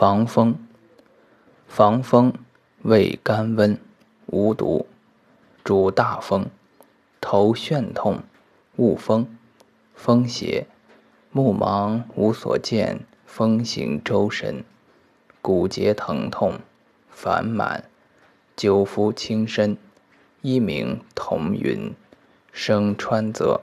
防风，防风味甘温，无毒，主大风，头眩痛，恶风，风邪，目盲无所见，风行周身，骨节疼痛，烦满，久服轻身，一名同云，生川泽。